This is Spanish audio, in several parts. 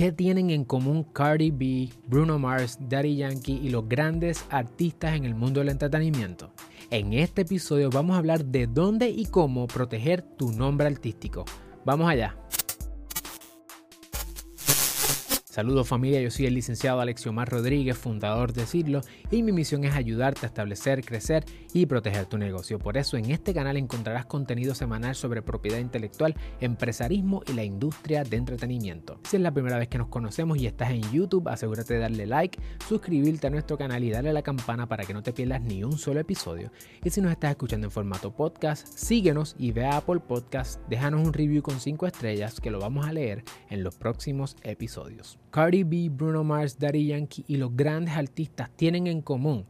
¿Qué tienen en común Cardi B, Bruno Mars, Daddy Yankee y los grandes artistas en el mundo del entretenimiento? En este episodio vamos a hablar de dónde y cómo proteger tu nombre artístico. Vamos allá. Saludos familia, yo soy el licenciado Alexiomar Rodríguez, fundador de Cirlo, y mi misión es ayudarte a establecer, crecer y proteger tu negocio. Por eso en este canal encontrarás contenido semanal sobre propiedad intelectual, empresarismo y la industria de entretenimiento. Si es la primera vez que nos conocemos y estás en YouTube, asegúrate de darle like, suscribirte a nuestro canal y darle la campana para que no te pierdas ni un solo episodio. Y si nos estás escuchando en formato podcast, síguenos y ve a Apple Podcast, déjanos un review con 5 estrellas que lo vamos a leer en los próximos episodios. Cardi B, Bruno Mars, Daddy Yankee y los grandes artistas tienen en común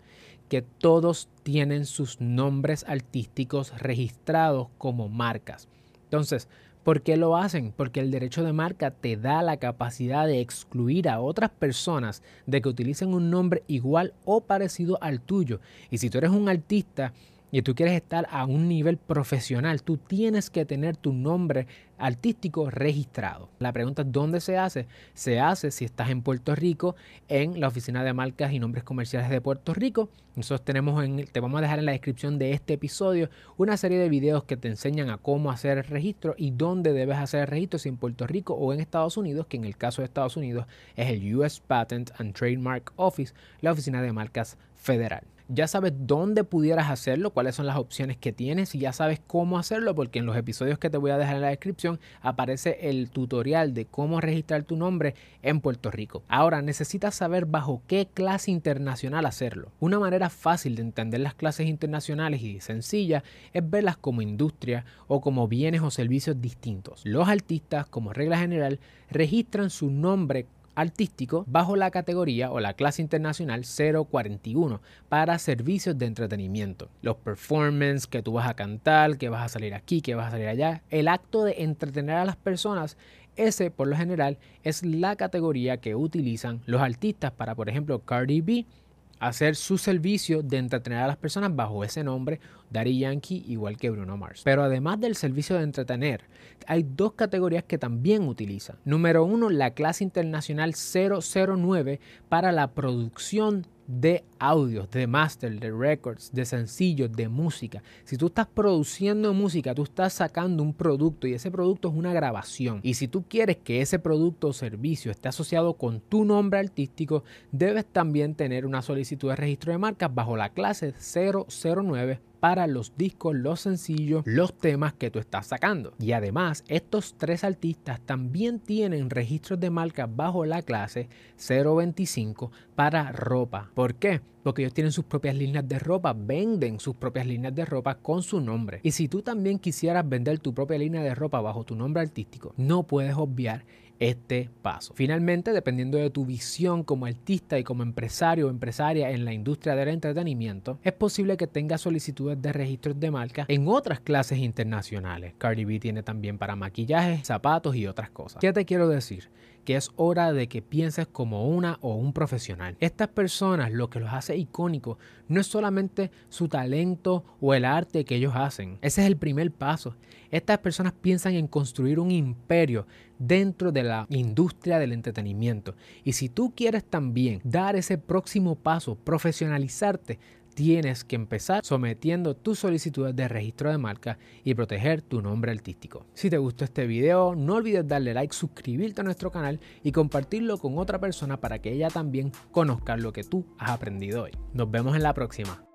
que todos tienen sus nombres artísticos registrados como marcas. Entonces, ¿por qué lo hacen? Porque el derecho de marca te da la capacidad de excluir a otras personas de que utilicen un nombre igual o parecido al tuyo. Y si tú eres un artista y tú quieres estar a un nivel profesional, tú tienes que tener tu nombre artístico registrado. La pregunta es dónde se hace. Se hace si estás en Puerto Rico, en la Oficina de Marcas y Nombres Comerciales de Puerto Rico. Nosotros tenemos en, te vamos a dejar en la descripción de este episodio una serie de videos que te enseñan a cómo hacer el registro y dónde debes hacer el registro, si en Puerto Rico o en Estados Unidos, que en el caso de Estados Unidos es el US Patent and Trademark Office, la Oficina de Marcas Federal ya sabes dónde pudieras hacerlo, cuáles son las opciones que tienes y ya sabes cómo hacerlo porque en los episodios que te voy a dejar en la descripción aparece el tutorial de cómo registrar tu nombre en Puerto Rico. Ahora necesitas saber bajo qué clase internacional hacerlo. Una manera fácil de entender las clases internacionales y sencilla es verlas como industria o como bienes o servicios distintos. Los artistas, como regla general, registran su nombre artístico bajo la categoría o la clase internacional 041 para servicios de entretenimiento. Los performances que tú vas a cantar, que vas a salir aquí, que vas a salir allá, el acto de entretener a las personas ese, por lo general, es la categoría que utilizan los artistas para, por ejemplo, Cardi B hacer su servicio de entretener a las personas bajo ese nombre, Daddy Yankee, igual que Bruno Mars. Pero además del servicio de entretener, hay dos categorías que también utilizan. Número uno, la clase internacional 009 para la producción de audios, de master, de records, de sencillos, de música. Si tú estás produciendo música, tú estás sacando un producto y ese producto es una grabación. Y si tú quieres que ese producto o servicio esté asociado con tu nombre artístico, debes también tener una solicitud de registro de marcas bajo la clase 009 para los discos, los sencillos, los temas que tú estás sacando. Y además, estos tres artistas también tienen registros de marca bajo la clase 025 para ropa. ¿Por qué? Porque ellos tienen sus propias líneas de ropa, venden sus propias líneas de ropa con su nombre. Y si tú también quisieras vender tu propia línea de ropa bajo tu nombre artístico, no puedes obviar este paso. Finalmente, dependiendo de tu visión como artista y como empresario o empresaria en la industria del entretenimiento, es posible que tengas solicitudes de registros de marca en otras clases internacionales. Cardi B tiene también para maquillaje, zapatos y otras cosas. ¿Qué te quiero decir? Que es hora de que pienses como una o un profesional. Estas personas lo que los hace icónicos no es solamente su talento o el arte que ellos hacen. Ese es el primer paso. Estas personas piensan en construir un imperio dentro de la industria del entretenimiento. Y si tú quieres también dar ese próximo paso, profesionalizarte, tienes que empezar sometiendo tus solicitudes de registro de marca y proteger tu nombre artístico. Si te gustó este video, no olvides darle like, suscribirte a nuestro canal y compartirlo con otra persona para que ella también conozca lo que tú has aprendido hoy. Nos vemos en la próxima.